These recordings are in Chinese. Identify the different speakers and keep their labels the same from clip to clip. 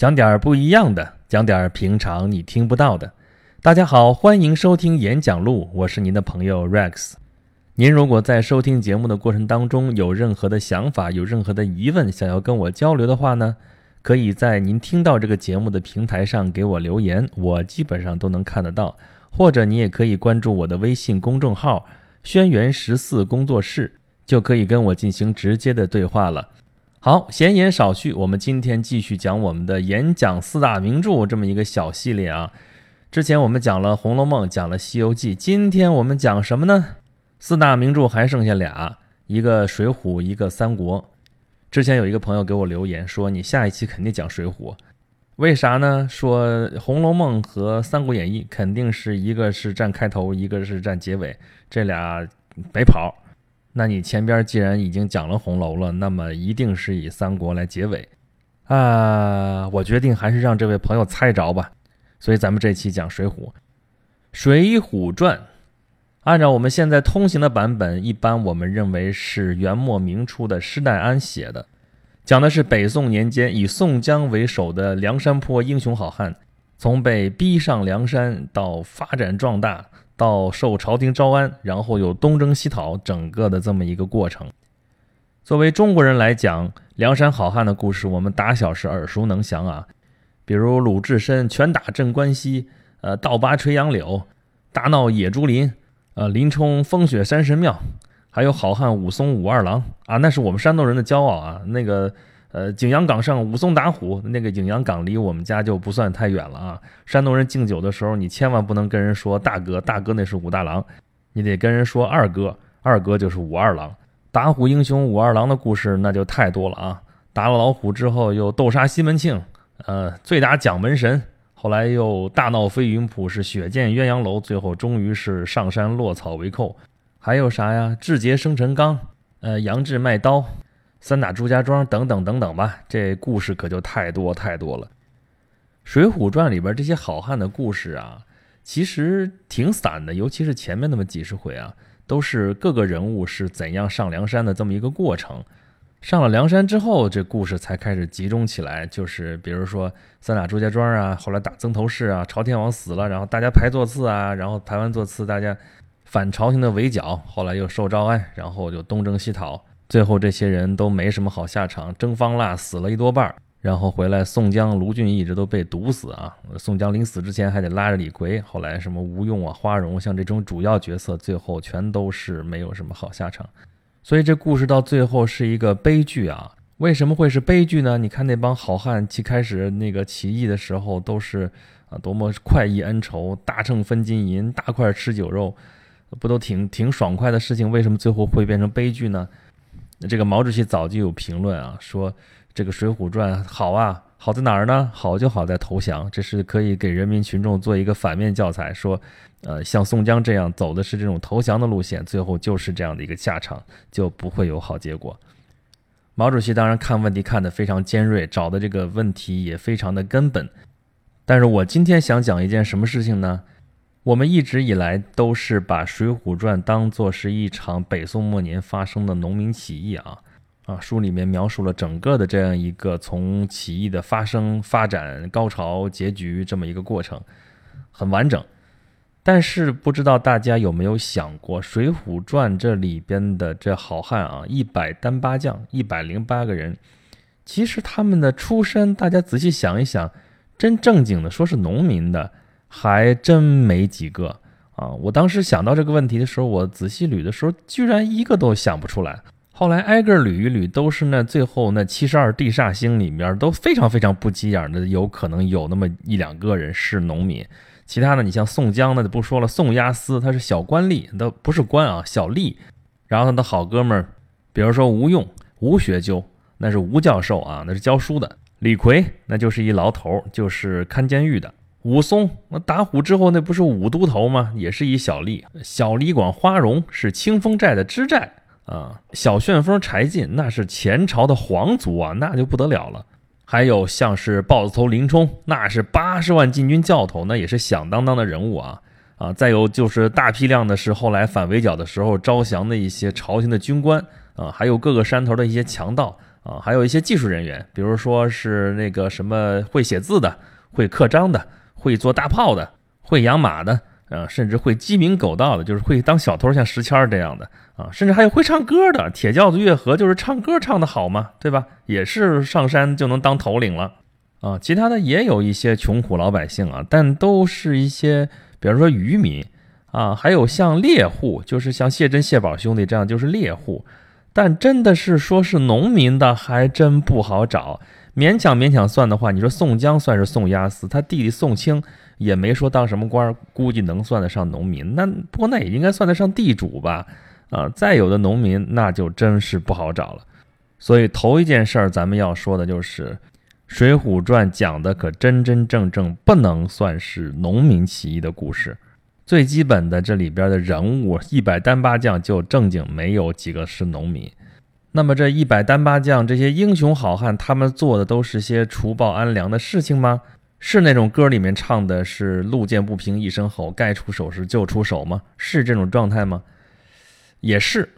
Speaker 1: 讲点儿不一样的，讲点儿平常你听不到的。大家好，欢迎收听演讲录，我是您的朋友 Rex。您如果在收听节目的过程当中有任何的想法、有任何的疑问，想要跟我交流的话呢，可以在您听到这个节目的平台上给我留言，我基本上都能看得到。或者你也可以关注我的微信公众号“轩辕十四工作室”，就可以跟我进行直接的对话了。好，闲言少叙，我们今天继续讲我们的演讲四大名著这么一个小系列啊。之前我们讲了《红楼梦》，讲了《西游记》，今天我们讲什么呢？四大名著还剩下俩，一个《水浒》，一个《三国》。之前有一个朋友给我留言说，你下一期肯定讲《水浒》，为啥呢？说《红楼梦》和《三国演义》肯定是一个是占开头，一个是占结尾，这俩没跑。那你前边既然已经讲了红楼了，那么一定是以三国来结尾，啊，我决定还是让这位朋友猜着吧。所以咱们这期讲水浒，《水浒传》，按照我们现在通行的版本，一般我们认为是元末明初的施耐庵写的，讲的是北宋年间以宋江为首的梁山泊英雄好汉，从被逼上梁山到发展壮大。到受朝廷招安，然后又东征西讨，整个的这么一个过程。作为中国人来讲，梁山好汉的故事，我们打小是耳熟能详啊。比如鲁智深拳打镇关西，呃，倒拔垂杨柳，大闹野猪林，呃，林冲风雪山神庙，还有好汉武松武二郎啊，那是我们山东人的骄傲啊。那个。呃，景阳冈上武松打虎，那个景阳冈离我们家就不算太远了啊。山东人敬酒的时候，你千万不能跟人说大哥，大哥那是武大郎，你得跟人说二哥，二哥就是武二郎。打虎英雄武二郎的故事那就太多了啊。打了老虎之后又斗杀西门庆，呃，醉打蒋门神，后来又大闹飞云浦，是血溅鸳鸯楼，最后终于是上山落草为寇。还有啥呀？志杰生辰纲，呃，杨志卖刀。三打朱家庄等等等等吧，这故事可就太多太多了。《水浒传》里边这些好汉的故事啊，其实挺散的，尤其是前面那么几十回啊，都是各个人物是怎样上梁山的这么一个过程。上了梁山之后，这故事才开始集中起来，就是比如说三打朱家庄啊，后来打曾头市啊，朝天王死了，然后大家排座次啊，然后排完座次，大家反朝廷的围剿，后来又受招安，然后就东征西讨。最后这些人都没什么好下场，征方腊死了一多半儿然后回来宋江、卢俊义这都被毒死啊。宋江临死之前还得拉着李逵，后来什么吴用啊、花荣，像这种主要角色，最后全都是没有什么好下场。所以这故事到最后是一个悲剧啊。为什么会是悲剧呢？你看那帮好汉，其开始那个起义的时候都是啊，多么快意恩仇，大秤分金银，大块吃酒肉，不都挺挺爽快的事情？为什么最后会变成悲剧呢？这个毛主席早就有评论啊，说这个《水浒传》好啊，好在哪儿呢？好就好在投降，这是可以给人民群众做一个反面教材。说，呃，像宋江这样走的是这种投降的路线，最后就是这样的一个下场，就不会有好结果。毛主席当然看问题看得非常尖锐，找的这个问题也非常的根本。但是我今天想讲一件什么事情呢？我们一直以来都是把《水浒传》当作是一场北宋末年发生的农民起义啊啊！书里面描述了整个的这样一个从起义的发生、发展、高潮、结局这么一个过程，很完整。但是不知道大家有没有想过，《水浒传》这里边的这好汉啊，一百单八将，一百零八个人，其实他们的出身，大家仔细想一想，真正经的说是农民的。还真没几个啊！我当时想到这个问题的时候，我仔细捋的时候，居然一个都想不出来。后来挨个捋一捋，都是那最后那七十二地煞星里面都非常非常不起眼的，有可能有那么一两个人是农民。其他的，你像宋江，那就不说了。宋押司他是小官吏，都不是官啊，小吏。然后他的好哥们儿，比如说吴用、吴学究，那是吴教授啊，那是教书的。李逵那就是一牢头，就是看监狱的。武松那打虎之后，那不是武都头吗？也是一小吏。小李广花荣是清风寨的支寨啊。小旋风柴进那是前朝的皇族啊，那就不得了了。还有像是豹子头林冲，那是八十万禁军教头，那也是响当当的人物啊啊。再有就是大批量的是后来反围剿的时候招降的一些朝廷的军官啊，还有各个山头的一些强盗啊，还有一些技术人员，比如说是那个什么会写字的、会刻章的、会做大炮的、会养马的，啊，甚至会鸡鸣狗盗的，就是会当小偷，像石谦这样的啊，甚至还有会唱歌的，铁轿子月和就是唱歌唱得好嘛，对吧？也是上山就能当头领了啊。其他的也有一些穷苦老百姓啊，但都是一些，比如说渔民啊，还有像猎户，就是像谢珍、谢宝兄弟这样，就是猎户。但真的是说是农民的，还真不好找。勉强勉强算的话，你说宋江算是宋押司，他弟弟宋清也没说当什么官，估计能算得上农民。那不过那也应该算得上地主吧？啊，再有的农民那就真是不好找了。所以头一件事儿咱们要说的就是《水浒传》讲的可真真正正不能算是农民起义的故事。最基本的这里边的人物一百单八将就正经没有几个是农民。那么这一百单八将这些英雄好汉，他们做的都是些除暴安良的事情吗？是那种歌里面唱的是“路见不平一声吼，该出手时就出手”吗？是这种状态吗？也是，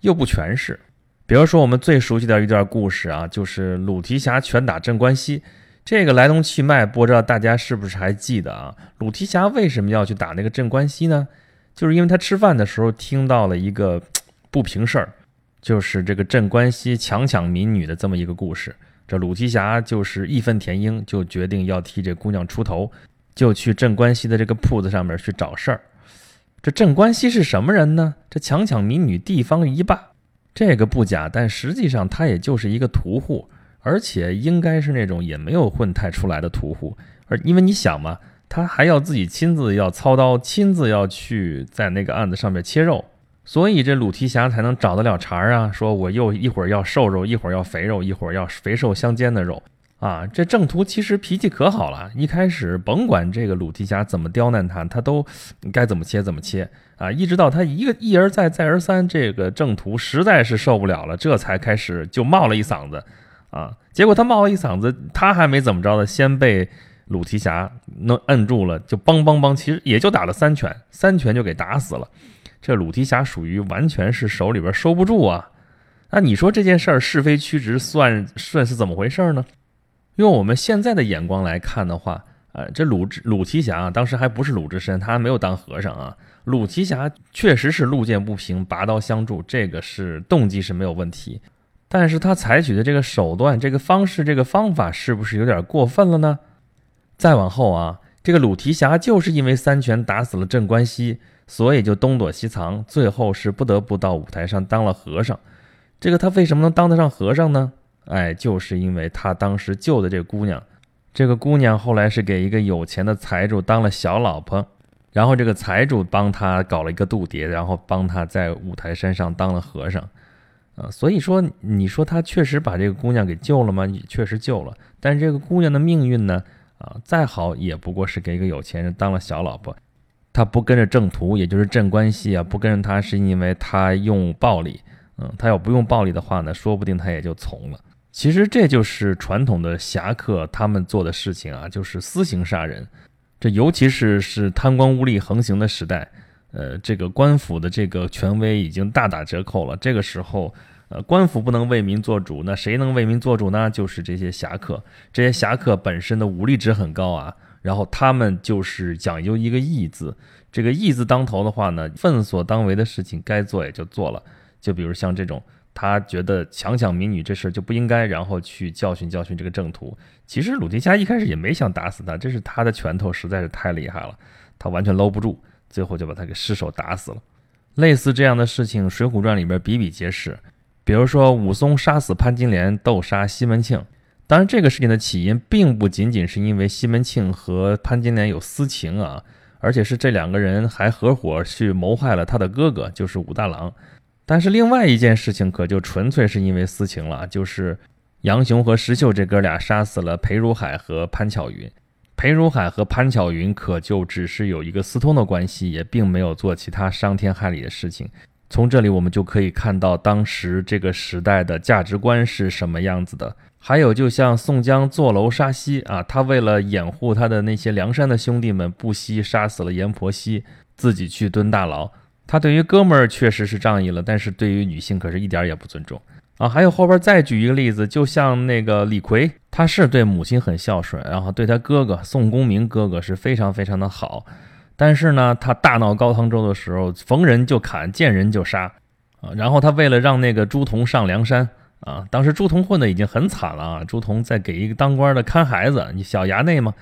Speaker 1: 又不全是。比如说我们最熟悉的一段故事啊，就是鲁提辖拳打镇关西。这个来龙去脉，不知道大家是不是还记得啊？鲁提辖为什么要去打那个镇关西呢？就是因为他吃饭的时候听到了一个不平事儿，就是这个镇关西强抢民女的这么一个故事。这鲁提辖就是义愤填膺，就决定要替这姑娘出头，就去镇关西的这个铺子上面去找事儿。这镇关西是什么人呢？这强抢民女地方一霸，这个不假，但实际上他也就是一个屠户。而且应该是那种也没有混太出来的屠户，而因为你想嘛，他还要自己亲自要操刀，亲自要去在那个案子上面切肉，所以这鲁提辖才能找得了茬儿啊。说我又一会儿要瘦肉，一会儿要肥肉，一会儿要肥瘦相间的肉啊。这郑屠其实脾气可好了，一开始甭管这个鲁提辖怎么刁难他，他都该怎么切怎么切啊。一直到他一个一而再再而三，这个郑屠实在是受不了了，这才开始就冒了一嗓子。啊！结果他冒了一嗓子，他还没怎么着呢，先被鲁提辖弄摁住了，就梆梆梆，其实也就打了三拳，三拳就给打死了。这鲁提辖属于完全是手里边收不住啊！那你说这件事儿是非曲直，算算是怎么回事呢？用我们现在的眼光来看的话，呃，这鲁鲁提辖啊，当时还不是鲁智深，他还没有当和尚啊。鲁提辖确实是路见不平，拔刀相助，这个是动机是没有问题。但是他采取的这个手段、这个方式、这个方法，是不是有点过分了呢？再往后啊，这个鲁提辖就是因为三拳打死了镇关西，所以就东躲西藏，最后是不得不到舞台上当了和尚。这个他为什么能当得上和尚呢？哎，就是因为他当时救的这个姑娘，这个姑娘后来是给一个有钱的财主当了小老婆，然后这个财主帮他搞了一个度牒，然后帮他在五台山上当了和尚。啊，所以说，你说他确实把这个姑娘给救了吗？确实救了，但是这个姑娘的命运呢？啊，再好也不过是给一个有钱人当了小老婆。他不跟着正途，也就是镇关西啊，不跟着他是因为他用暴力。嗯，他要不用暴力的话呢，说不定他也就从了。其实这就是传统的侠客他们做的事情啊，就是私刑杀人。这尤其是是贪官污吏横行的时代。呃，这个官府的这个权威已经大打折扣了。这个时候，呃，官府不能为民做主，那谁能为民做主呢？就是这些侠客。这些侠客本身的武力值很高啊，然后他们就是讲究一个义字。这个义字当头的话呢，分所当为的事情该做也就做了。就比如像这种，他觉得强抢民女这事儿就不应该，然后去教训教训这个正途。其实鲁提辖一开始也没想打死他，这是他的拳头实在是太厉害了，他完全搂不住。最后就把他给失手打死了。类似这样的事情，《水浒传》里边比比皆是。比如说武松杀死潘金莲，斗杀西门庆。当然，这个事情的起因并不仅仅是因为西门庆和潘金莲有私情啊，而且是这两个人还合伙去谋害了他的哥哥，就是武大郎。但是另外一件事情可就纯粹是因为私情了，就是杨雄和石秀这哥俩杀死了裴如海和潘巧云。裴如海和潘巧云可就只是有一个私通的关系，也并没有做其他伤天害理的事情。从这里我们就可以看到当时这个时代的价值观是什么样子的。还有，就像宋江坐楼杀西啊，他为了掩护他的那些梁山的兄弟们，不惜杀死了阎婆惜，自己去蹲大牢。他对于哥们儿确实是仗义了，但是对于女性可是一点也不尊重。啊。还有后边再举一个例子，就像那个李逵，他是对母亲很孝顺，然后对他哥哥宋公明哥哥是非常非常的好，但是呢，他大闹高唐州的时候，逢人就砍，见人就杀啊。然后他为了让那个朱仝上梁山啊，当时朱仝混的已经很惨了啊，朱仝在给一个当官的看孩子，你小衙内嘛，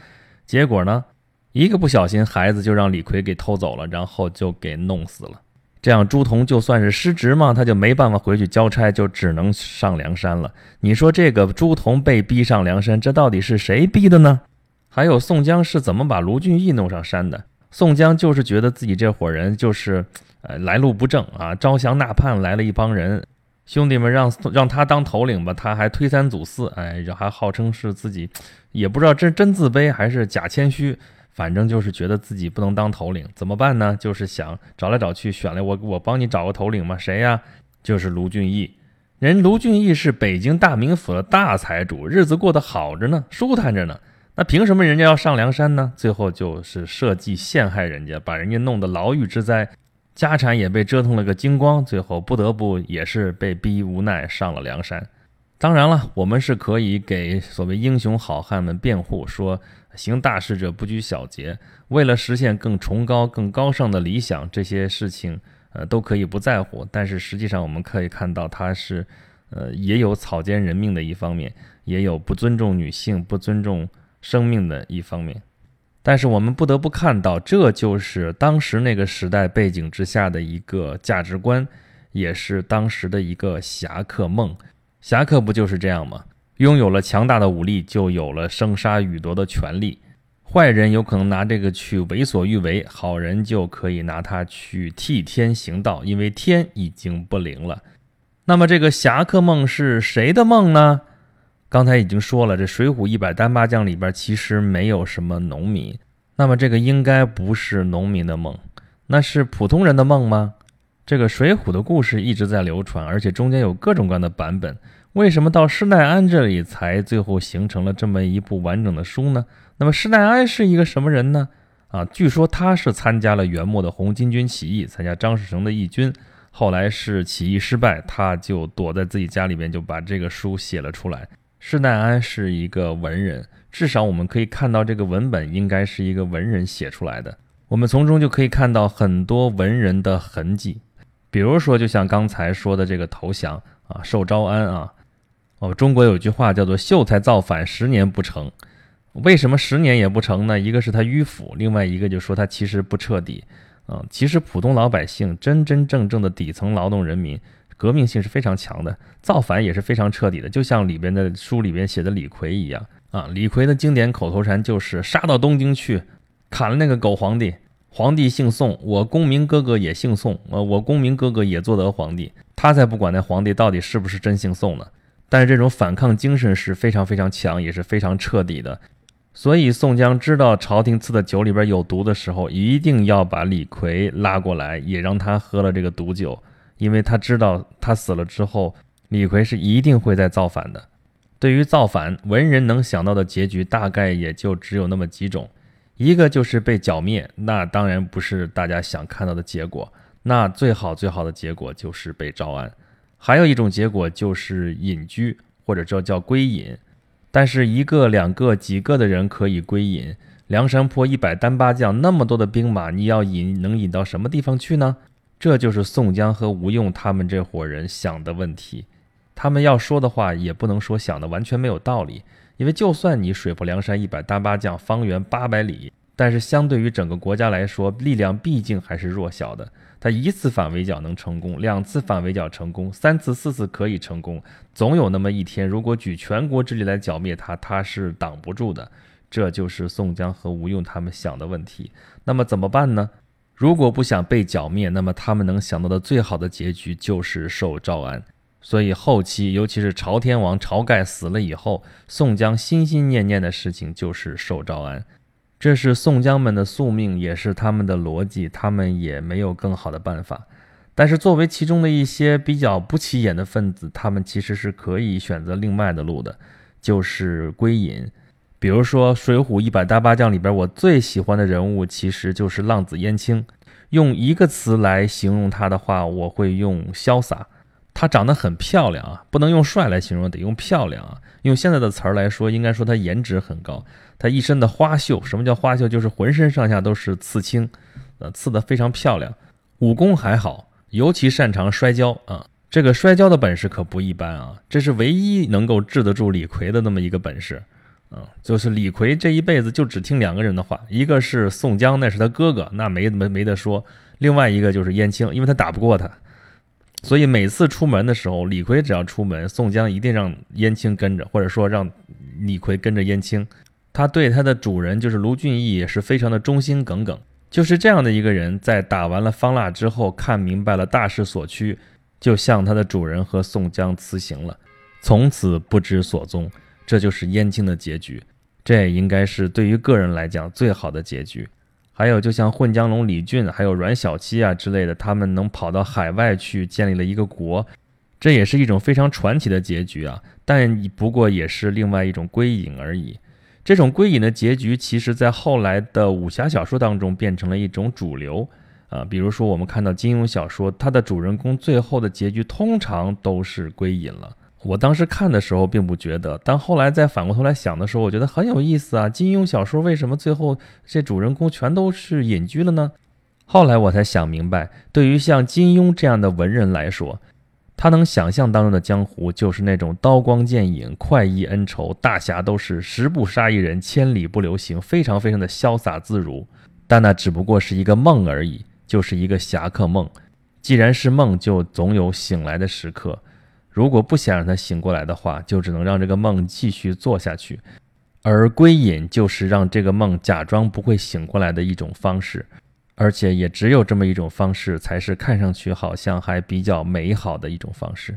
Speaker 1: 结果呢？一个不小心，孩子就让李逵给偷走了，然后就给弄死了。这样朱仝就算是失职嘛，他就没办法回去交差，就只能上梁山了。你说这个朱仝被逼上梁山，这到底是谁逼的呢？还有宋江是怎么把卢俊义弄上山的？宋江就是觉得自己这伙人就是呃来路不正啊，招降纳叛来了一帮人，兄弟们让让他当头领吧，他还推三阻四，哎，还号称是自己，也不知道真真自卑还是假谦虚。反正就是觉得自己不能当头领，怎么办呢？就是想找来找去，选来我我帮你找个头领嘛？谁呀？就是卢俊义。人卢俊义是北京大名府的大财主，日子过得好着呢，舒坦着呢。那凭什么人家要上梁山呢？最后就是设计陷害人家，把人家弄得牢狱之灾，家产也被折腾了个精光，最后不得不也是被逼无奈上了梁山。当然了，我们是可以给所谓英雄好汉们辩护，说行大事者不拘小节，为了实现更崇高、更高尚的理想，这些事情呃都可以不在乎。但是实际上，我们可以看到，他是呃也有草菅人命的一方面，也有不尊重女性、不尊重生命的一方面。但是我们不得不看到，这就是当时那个时代背景之下的一个价值观，也是当时的一个侠客梦。侠客不就是这样吗？拥有了强大的武力，就有了生杀予夺的权利。坏人有可能拿这个去为所欲为，好人就可以拿它去替天行道，因为天已经不灵了。那么这个侠客梦是谁的梦呢？刚才已经说了，这《水浒一百单八将》里边其实没有什么农民，那么这个应该不是农民的梦，那是普通人的梦吗？这个《水浒》的故事一直在流传，而且中间有各种各样的版本。为什么到施耐庵这里才最后形成了这么一部完整的书呢？那么施耐庵是一个什么人呢？啊，据说他是参加了元末的红巾军起义，参加张士诚的义军，后来是起义失败，他就躲在自己家里边，就把这个书写了出来。施耐庵是一个文人，至少我们可以看到这个文本应该是一个文人写出来的。我们从中就可以看到很多文人的痕迹，比如说就像刚才说的这个投降啊，受招安啊。哦，中国有句话叫做“秀才造反，十年不成”。为什么十年也不成呢？一个是他迂腐，另外一个就说他其实不彻底。啊，其实普通老百姓真真正正的底层劳动人民，革命性是非常强的，造反也是非常彻底的。就像里边的书里边写的李逵一样啊，李逵的经典口头禅就是“杀到东京去，砍了那个狗皇帝”。皇帝姓宋，我公明哥哥也姓宋，呃，我公明哥哥也做得皇帝，他才不管那皇帝到底是不是真姓宋呢。但是这种反抗精神是非常非常强，也是非常彻底的。所以宋江知道朝廷赐的酒里边有毒的时候，一定要把李逵拉过来，也让他喝了这个毒酒，因为他知道他死了之后，李逵是一定会再造反的。对于造反，文人能想到的结局大概也就只有那么几种：一个就是被剿灭，那当然不是大家想看到的结果；那最好最好的结果就是被招安。还有一种结果就是隐居，或者说叫归隐。但是一个、两个、几个的人可以归隐，梁山泊一百单八将那么多的兵马，你要引能引到什么地方去呢？这就是宋江和吴用他们这伙人想的问题。他们要说的话也不能说想的完全没有道理，因为就算你水泊梁山一百单八将，方圆八百里，但是相对于整个国家来说，力量毕竟还是弱小的。他一次反围剿能成功，两次反围剿成功，三次、四次可以成功，总有那么一天，如果举全国之力来剿灭他，他是挡不住的。这就是宋江和吴用他们想的问题。那么怎么办呢？如果不想被剿灭，那么他们能想到的最好的结局就是受招安。所以后期，尤其是朝天王晁盖死了以后，宋江心心念念的事情就是受招安。这是宋江们的宿命，也是他们的逻辑，他们也没有更好的办法。但是作为其中的一些比较不起眼的分子，他们其实是可以选择另外的路的，就是归隐。比如说《水浒一百单八将》里边，我最喜欢的人物其实就是浪子燕青。用一个词来形容他的话，我会用潇洒。她长得很漂亮啊，不能用帅来形容，得用漂亮啊。用现在的词儿来说，应该说她颜值很高。她一身的花绣，什么叫花绣？就是浑身上下都是刺青，呃，刺得非常漂亮。武功还好，尤其擅长摔跤啊。这个摔跤的本事可不一般啊，这是唯一能够治得住李逵的那么一个本事。嗯，就是李逵这一辈子就只听两个人的话，一个是宋江，那是他哥哥，那没没没得说；另外一个就是燕青，因为他打不过他，所以每次出门的时候，李逵只要出门，宋江一定让燕青跟着，或者说让李逵跟着燕青。他对他的主人就是卢俊义也是非常的忠心耿耿。就是这样的一个人，在打完了方腊之后，看明白了大势所趋，就向他的主人和宋江辞行了，从此不知所踪。这就是燕青的结局，这也应该是对于个人来讲最好的结局。还有，就像混江龙李俊，还有阮小七啊之类的，他们能跑到海外去建立了一个国，这也是一种非常传奇的结局啊。但不过也是另外一种归隐而已。这种归隐的结局，其实在后来的武侠小说当中变成了一种主流啊。比如说，我们看到金庸小说，它的主人公最后的结局通常都是归隐了。我当时看的时候并不觉得，但后来再反过头来想的时候，我觉得很有意思啊。金庸小说为什么最后这主人公全都是隐居了呢？后来我才想明白，对于像金庸这样的文人来说，他能想象当中的江湖就是那种刀光剑影、快意恩仇，大侠都是十步杀一人，千里不留行，非常非常的潇洒自如。但那只不过是一个梦而已，就是一个侠客梦。既然是梦，就总有醒来的时刻。如果不想让他醒过来的话，就只能让这个梦继续做下去，而归隐就是让这个梦假装不会醒过来的一种方式，而且也只有这么一种方式，才是看上去好像还比较美好的一种方式。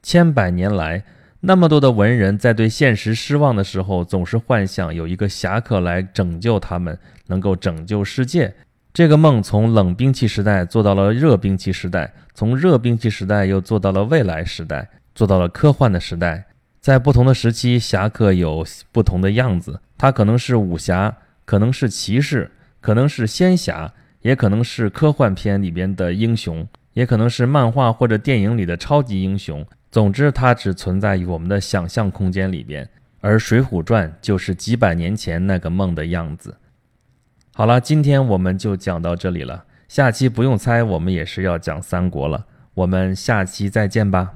Speaker 1: 千百年来，那么多的文人在对现实失望的时候，总是幻想有一个侠客来拯救他们，能够拯救世界。这个梦从冷兵器时代做到了热兵器时代，从热兵器时代又做到了未来时代，做到了科幻的时代。在不同的时期，侠客有不同的样子，他可能是武侠，可能是骑士，可能是仙侠，也可能是科幻片里边的英雄，也可能是漫画或者电影里的超级英雄。总之，它只存在于我们的想象空间里边。而《水浒传》就是几百年前那个梦的样子。好了，今天我们就讲到这里了。下期不用猜，我们也是要讲三国了。我们下期再见吧。